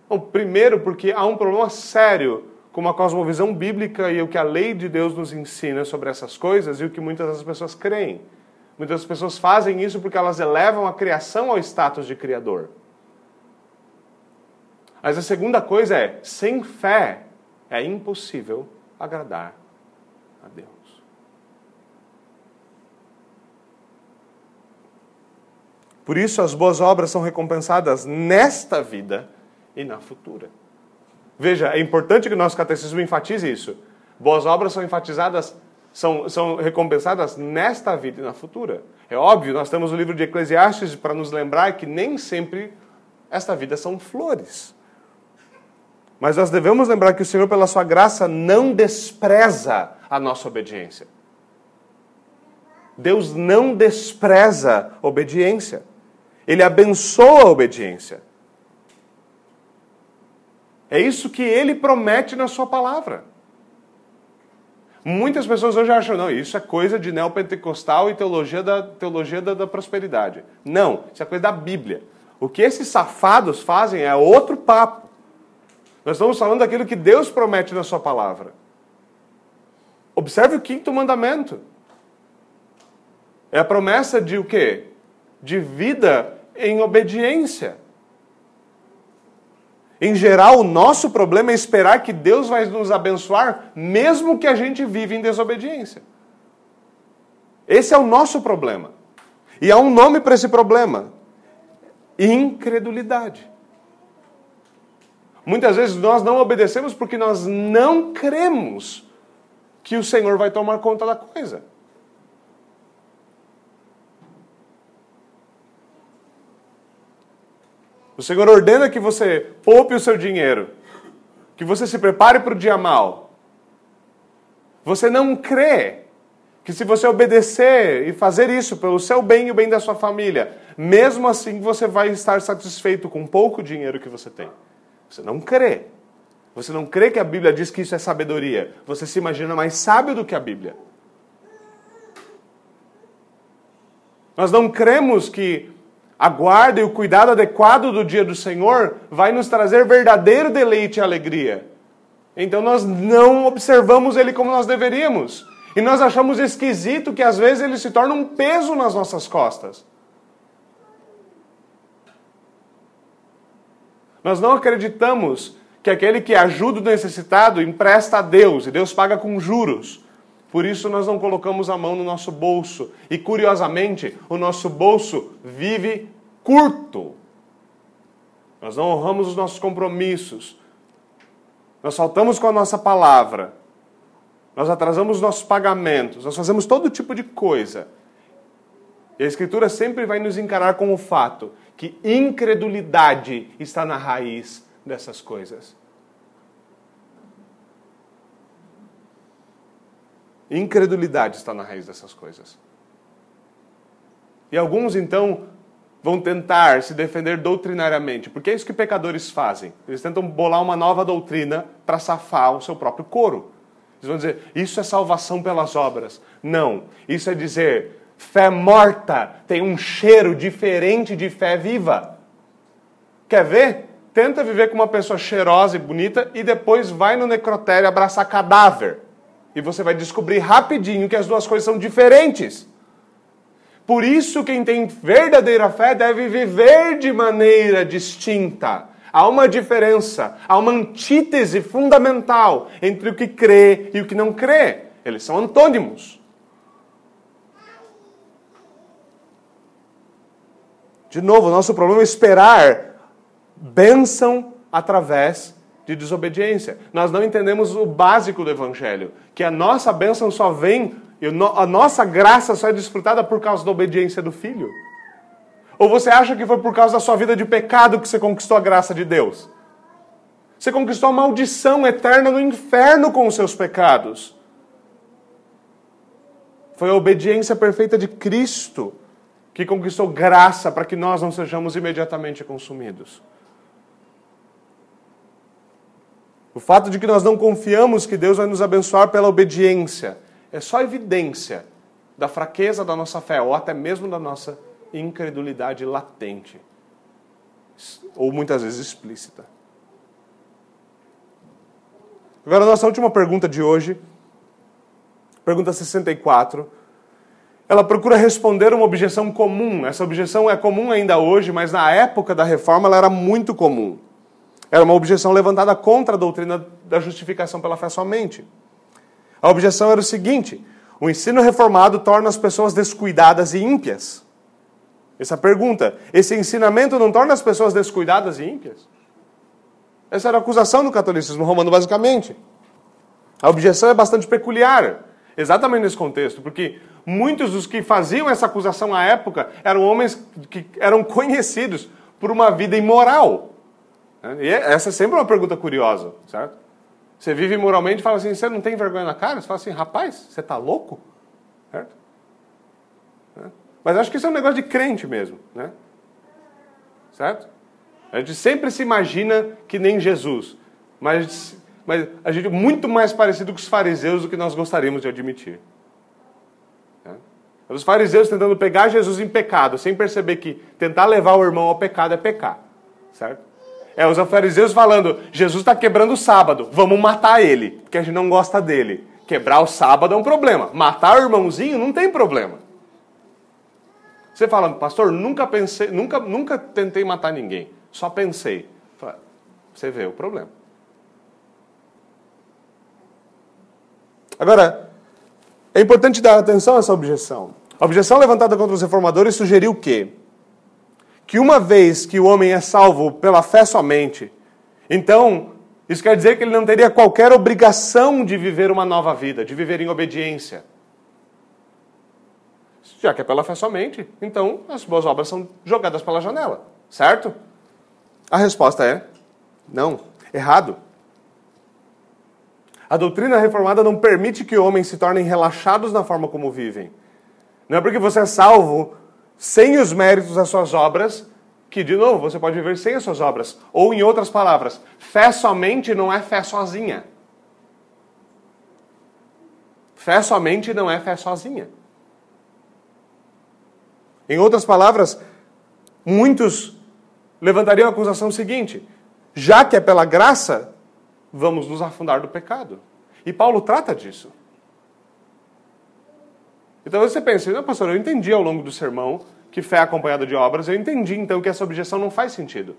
Bom, primeiro porque há um problema sério com uma cosmovisão bíblica e o que a lei de Deus nos ensina sobre essas coisas e o que muitas das pessoas creem. Muitas pessoas fazem isso porque elas elevam a criação ao status de criador. Mas a segunda coisa é, sem fé é impossível agradar a Deus. Por isso as boas obras são recompensadas nesta vida e na futura. Veja, é importante que o nosso catecismo enfatize isso. Boas obras são enfatizadas, são, são recompensadas nesta vida e na futura. É óbvio, nós temos o livro de Eclesiastes para nos lembrar que nem sempre esta vida são flores. Mas nós devemos lembrar que o Senhor, pela sua graça, não despreza a nossa obediência. Deus não despreza obediência. Ele abençoa a obediência. É isso que ele promete na sua palavra. Muitas pessoas hoje acham, não, isso é coisa de neopentecostal e teologia da, teologia da, da prosperidade. Não, isso é coisa da Bíblia. O que esses safados fazem é outro papo. Nós estamos falando daquilo que Deus promete na sua palavra. Observe o quinto mandamento. É a promessa de o quê? De vida em obediência. Em geral, o nosso problema é esperar que Deus vai nos abençoar, mesmo que a gente vive em desobediência. Esse é o nosso problema. E há um nome para esse problema: incredulidade. Muitas vezes nós não obedecemos porque nós não cremos que o Senhor vai tomar conta da coisa. O Senhor ordena que você poupe o seu dinheiro, que você se prepare para o dia mal. Você não crê que se você obedecer e fazer isso pelo seu bem e o bem da sua família, mesmo assim você vai estar satisfeito com pouco dinheiro que você tem. Você não crê. Você não crê que a Bíblia diz que isso é sabedoria. Você se imagina mais sábio do que a Bíblia. Nós não cremos que a guarda e o cuidado adequado do dia do Senhor vai nos trazer verdadeiro deleite e alegria. Então nós não observamos ele como nós deveríamos. E nós achamos esquisito que às vezes ele se torna um peso nas nossas costas. Nós não acreditamos que aquele que ajuda o necessitado empresta a Deus e Deus paga com juros. Por isso nós não colocamos a mão no nosso bolso. E curiosamente, o nosso bolso vive curto. Nós não honramos os nossos compromissos. Nós faltamos com a nossa palavra. Nós atrasamos os nossos pagamentos. Nós fazemos todo tipo de coisa. E a Escritura sempre vai nos encarar com o fato que incredulidade está na raiz dessas coisas. Incredulidade está na raiz dessas coisas. E alguns, então, vão tentar se defender doutrinariamente, porque é isso que pecadores fazem. Eles tentam bolar uma nova doutrina para safar o seu próprio coro. Eles vão dizer, isso é salvação pelas obras. Não. Isso é dizer, fé morta tem um cheiro diferente de fé viva. Quer ver? Tenta viver com uma pessoa cheirosa e bonita e depois vai no necrotério abraçar cadáver. E você vai descobrir rapidinho que as duas coisas são diferentes. Por isso, quem tem verdadeira fé deve viver de maneira distinta. Há uma diferença, há uma antítese fundamental entre o que crê e o que não crê. Eles são antônimos. De novo, nosso problema é esperar bênção através de desobediência. Nós não entendemos o básico do Evangelho, que a nossa bênção só vem, a nossa graça só é desfrutada por causa da obediência do Filho. Ou você acha que foi por causa da sua vida de pecado que você conquistou a graça de Deus? Você conquistou a maldição eterna no inferno com os seus pecados. Foi a obediência perfeita de Cristo que conquistou graça para que nós não sejamos imediatamente consumidos. O fato de que nós não confiamos que Deus vai nos abençoar pela obediência é só evidência da fraqueza da nossa fé, ou até mesmo da nossa incredulidade latente, ou muitas vezes explícita. Agora, nossa última pergunta de hoje, pergunta 64, ela procura responder uma objeção comum. Essa objeção é comum ainda hoje, mas na época da reforma ela era muito comum. Era uma objeção levantada contra a doutrina da justificação pela fé somente. A objeção era o seguinte: o ensino reformado torna as pessoas descuidadas e ímpias. Essa pergunta: esse ensinamento não torna as pessoas descuidadas e ímpias? Essa era a acusação do catolicismo romano, basicamente. A objeção é bastante peculiar, exatamente nesse contexto, porque muitos dos que faziam essa acusação à época eram homens que eram conhecidos por uma vida imoral. E é, essa é sempre uma pergunta curiosa, certo? Você vive moralmente e fala assim, você não tem vergonha na cara? Você fala assim, rapaz, você está louco? Certo? Mas acho que isso é um negócio de crente mesmo, né? Certo? A gente sempre se imagina que nem Jesus, mas, mas a gente é muito mais parecido com os fariseus do que nós gostaríamos de admitir. É. Os fariseus tentando pegar Jesus em pecado, sem perceber que tentar levar o irmão ao pecado é pecar, certo? É os fariseus falando, Jesus está quebrando o sábado, vamos matar ele, porque a gente não gosta dele. Quebrar o sábado é um problema, matar o irmãozinho não tem problema. Você fala, pastor, nunca pensei, nunca, nunca tentei matar ninguém, só pensei. Você vê o problema. Agora, é importante dar atenção a essa objeção. A objeção levantada contra os reformadores sugeriu o quê? Que uma vez que o homem é salvo pela fé somente, então isso quer dizer que ele não teria qualquer obrigação de viver uma nova vida, de viver em obediência. Já que é pela fé somente, então as boas obras são jogadas pela janela, certo? A resposta é não, errado. A doutrina reformada não permite que homens se tornem relaxados na forma como vivem. Não é porque você é salvo sem os méritos das suas obras que, de novo, você pode viver sem as suas obras. Ou, em outras palavras, fé somente não é fé sozinha. Fé somente não é fé sozinha. Em outras palavras, muitos levantariam a acusação seguinte: já que é pela graça, vamos nos afundar do pecado. E Paulo trata disso. Então você pensa, não, pastor, eu entendi ao longo do sermão que fé é acompanhada de obras, eu entendi então que essa objeção não faz sentido.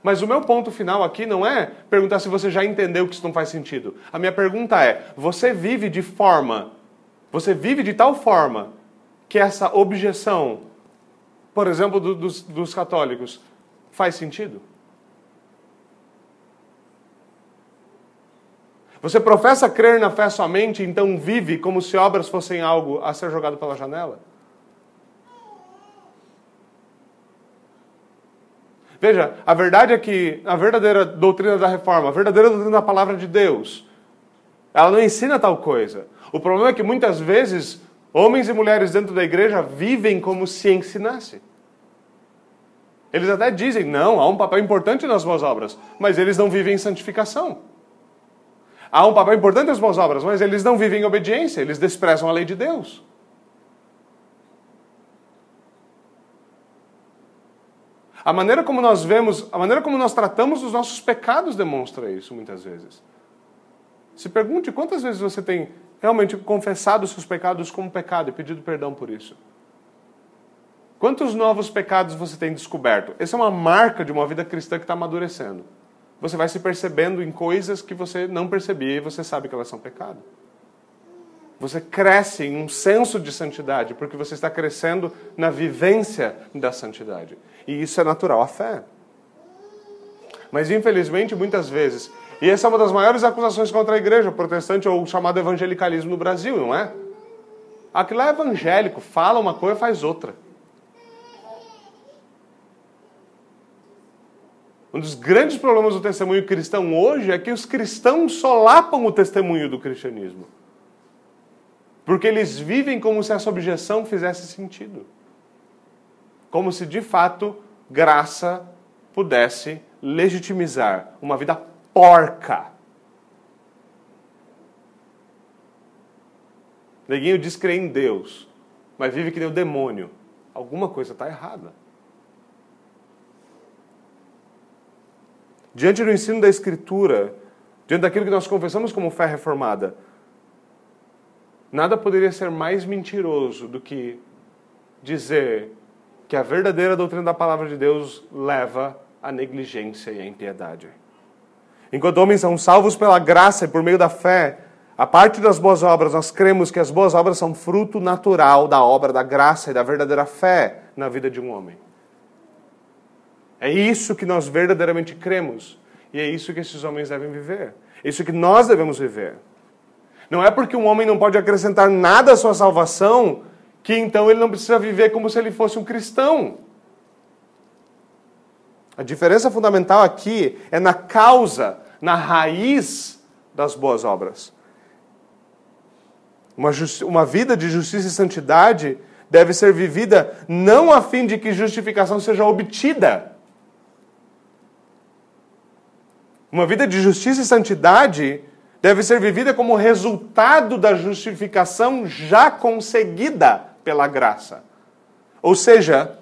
Mas o meu ponto final aqui não é perguntar se você já entendeu que isso não faz sentido. A minha pergunta é: você vive de forma, você vive de tal forma que essa objeção, por exemplo, do, dos, dos católicos, faz sentido? Você professa crer na fé somente, então vive como se obras fossem algo a ser jogado pela janela? Veja, a verdade é que a verdadeira doutrina da reforma, a verdadeira doutrina da palavra de Deus, ela não ensina tal coisa. O problema é que muitas vezes homens e mulheres dentro da igreja vivem como se ensinasse. Eles até dizem, não, há um papel importante nas boas obras, mas eles não vivem em santificação. Há um papel importante nas boas obras, mas eles não vivem em obediência, eles desprezam a lei de Deus. A maneira como nós vemos, a maneira como nós tratamos os nossos pecados demonstra isso muitas vezes. Se pergunte quantas vezes você tem realmente confessado os seus pecados como pecado e pedido perdão por isso. Quantos novos pecados você tem descoberto? Essa é uma marca de uma vida cristã que está amadurecendo você vai se percebendo em coisas que você não percebia e você sabe que elas são pecado. Você cresce em um senso de santidade, porque você está crescendo na vivência da santidade. E isso é natural, a fé. Mas infelizmente, muitas vezes, e essa é uma das maiores acusações contra a igreja protestante ou o chamado evangelicalismo no Brasil, não é? Aquilo é evangélico, fala uma coisa, faz outra. Um dos grandes problemas do testemunho cristão hoje é que os cristãos solapam o testemunho do cristianismo. Porque eles vivem como se essa objeção fizesse sentido. Como se de fato graça pudesse legitimizar uma vida porca. Neguinho diz crer em Deus, mas vive que nem o demônio. Alguma coisa está errada. Diante do ensino da Escritura, diante daquilo que nós confessamos como fé reformada, nada poderia ser mais mentiroso do que dizer que a verdadeira doutrina da palavra de Deus leva à negligência e à impiedade. Enquanto homens são salvos pela graça e por meio da fé, a parte das boas obras, nós cremos que as boas obras são fruto natural da obra da graça e da verdadeira fé na vida de um homem. É isso que nós verdadeiramente cremos. E é isso que esses homens devem viver. É isso que nós devemos viver. Não é porque um homem não pode acrescentar nada à sua salvação que então ele não precisa viver como se ele fosse um cristão. A diferença fundamental aqui é na causa, na raiz das boas obras. Uma, uma vida de justiça e santidade deve ser vivida não a fim de que justificação seja obtida, Uma vida de justiça e santidade deve ser vivida como resultado da justificação já conseguida pela graça. Ou seja,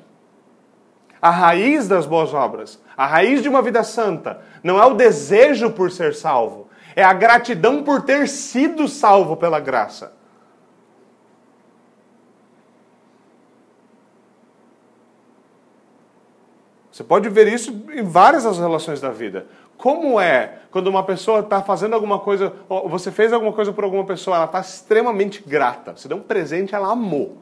a raiz das boas obras, a raiz de uma vida santa, não é o desejo por ser salvo, é a gratidão por ter sido salvo pela graça. Você pode ver isso em várias das relações da vida. Como é quando uma pessoa está fazendo alguma coisa, você fez alguma coisa por alguma pessoa, ela está extremamente grata. Você deu um presente, ela amou.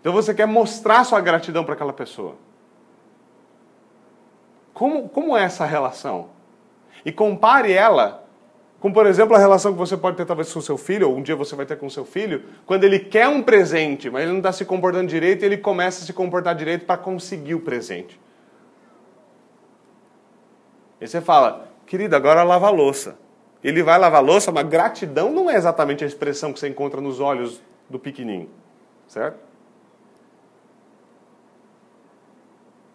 Então você quer mostrar sua gratidão para aquela pessoa. Como, como é essa relação? E compare ela com, por exemplo, a relação que você pode ter talvez com seu filho, ou um dia você vai ter com seu filho, quando ele quer um presente, mas ele não está se comportando direito e ele começa a se comportar direito para conseguir o presente. E você fala, querido, agora lava a louça. Ele vai lavar a louça, mas gratidão não é exatamente a expressão que você encontra nos olhos do pequenininho, certo?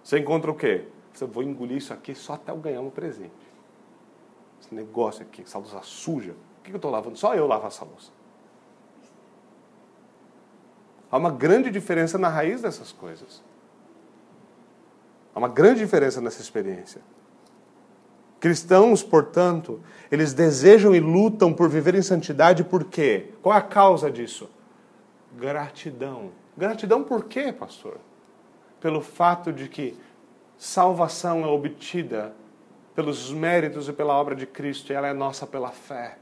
Você encontra o quê? Você vou engolir isso aqui só até eu ganhar um presente. Esse negócio aqui, essa louça suja. O que eu estou lavando? Só eu lavo essa louça. Há uma grande diferença na raiz dessas coisas. Há uma grande diferença nessa experiência. Cristãos, portanto, eles desejam e lutam por viver em santidade por quê? Qual é a causa disso? Gratidão. Gratidão por quê, pastor? Pelo fato de que salvação é obtida pelos méritos e pela obra de Cristo, e ela é nossa pela fé.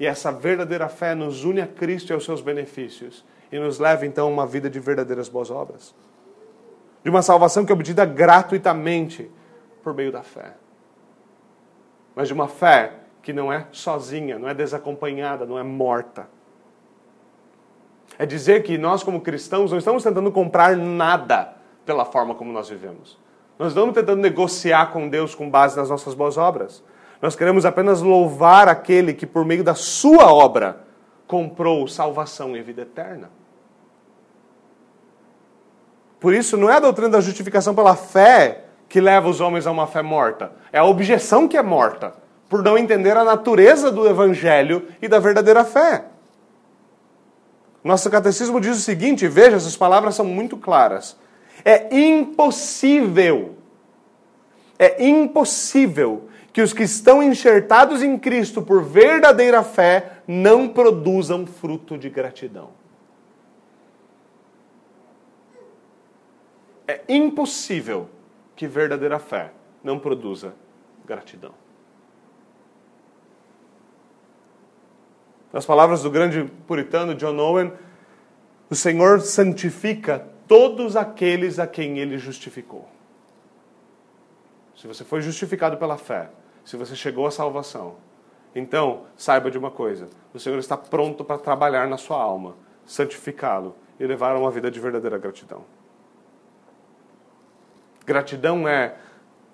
E essa verdadeira fé nos une a Cristo e aos seus benefícios e nos leva então a uma vida de verdadeiras boas obras. De uma salvação que é obtida gratuitamente por meio da fé mas de uma fé que não é sozinha, não é desacompanhada, não é morta. É dizer que nós, como cristãos, não estamos tentando comprar nada pela forma como nós vivemos. Nós não estamos tentando negociar com Deus com base nas nossas boas obras. Nós queremos apenas louvar aquele que, por meio da sua obra, comprou salvação e vida eterna. Por isso, não é a doutrina da justificação pela fé que leva os homens a uma fé morta. É a objeção que é morta, por não entender a natureza do evangelho e da verdadeira fé. Nosso catecismo diz o seguinte: veja, essas palavras são muito claras. É impossível, é impossível que os que estão enxertados em Cristo por verdadeira fé não produzam fruto de gratidão. É impossível que verdadeira fé não produza gratidão. Nas palavras do grande puritano John Owen, o Senhor santifica todos aqueles a quem ele justificou. Se você foi justificado pela fé, se você chegou à salvação, então saiba de uma coisa: o Senhor está pronto para trabalhar na sua alma, santificá-lo e levar a uma vida de verdadeira gratidão. Gratidão é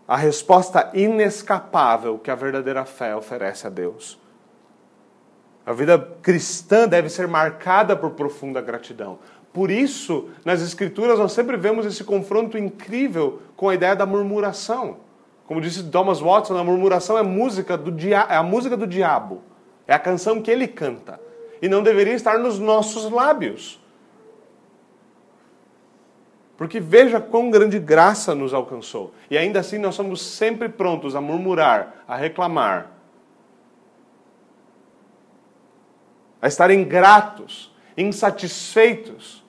a resposta inescapável que a verdadeira fé oferece a Deus. A vida cristã deve ser marcada por profunda gratidão. Por isso, nas Escrituras, nós sempre vemos esse confronto incrível com a ideia da murmuração. Como disse Thomas Watson, a murmuração é, música do dia... é a música do diabo. É a canção que ele canta. E não deveria estar nos nossos lábios. Porque veja quão grande graça nos alcançou. E ainda assim nós somos sempre prontos a murmurar, a reclamar, a estar ingratos, insatisfeitos.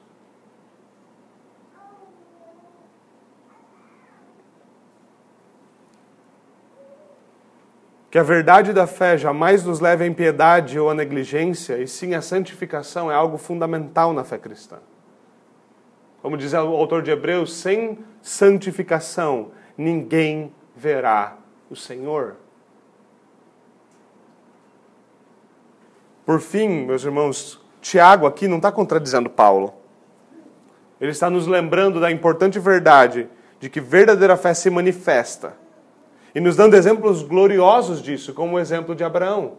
Que a verdade da fé jamais nos leve à impiedade ou à negligência, e sim a santificação é algo fundamental na fé cristã. Como diz o autor de Hebreus, sem santificação ninguém verá o Senhor. Por fim, meus irmãos, Tiago aqui não está contradizendo Paulo. Ele está nos lembrando da importante verdade de que verdadeira fé se manifesta. E nos dando exemplos gloriosos disso, como o exemplo de Abraão.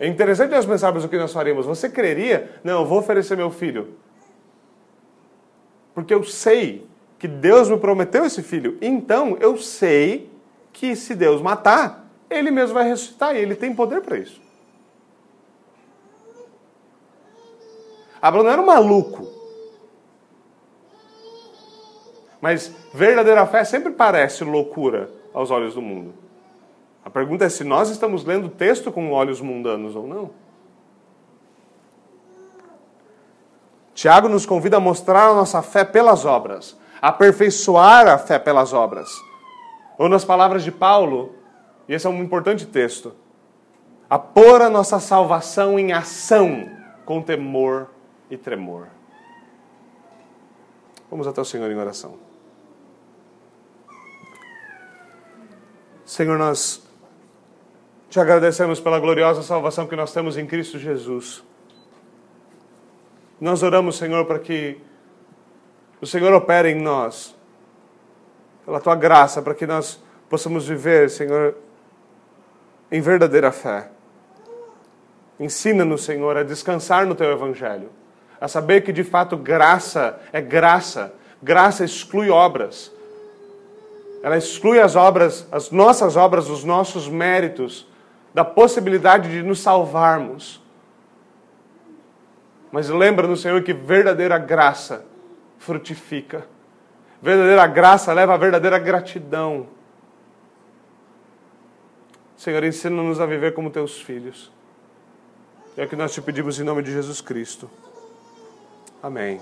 É interessante nós pensarmos o que nós faríamos. Você creria? Não, eu vou oferecer meu filho porque eu sei que Deus me prometeu esse filho. Então eu sei que se Deus matar, ele mesmo vai ressuscitar e ele tem poder para isso. Abraão não era um maluco. Mas verdadeira fé sempre parece loucura aos olhos do mundo. A pergunta é se nós estamos lendo o texto com olhos mundanos ou não. Tiago nos convida a mostrar a nossa fé pelas obras, aperfeiçoar a fé pelas obras. Ou nas palavras de Paulo, e esse é um importante texto, a pôr a nossa salvação em ação com temor e tremor. Vamos até o Senhor em oração. Senhor, nós te agradecemos pela gloriosa salvação que nós temos em Cristo Jesus. Nós oramos, Senhor, para que o Senhor opere em nós, pela tua graça, para que nós possamos viver, Senhor, em verdadeira fé. Ensina-nos, Senhor, a descansar no teu evangelho, a saber que de fato graça é graça, graça exclui obras. Ela exclui as obras, as nossas obras, os nossos méritos, da possibilidade de nos salvarmos. Mas lembra-nos, Senhor, que verdadeira graça frutifica. Verdadeira graça leva a verdadeira gratidão. Senhor, ensina-nos a viver como teus filhos. É o que nós te pedimos em nome de Jesus Cristo. Amém.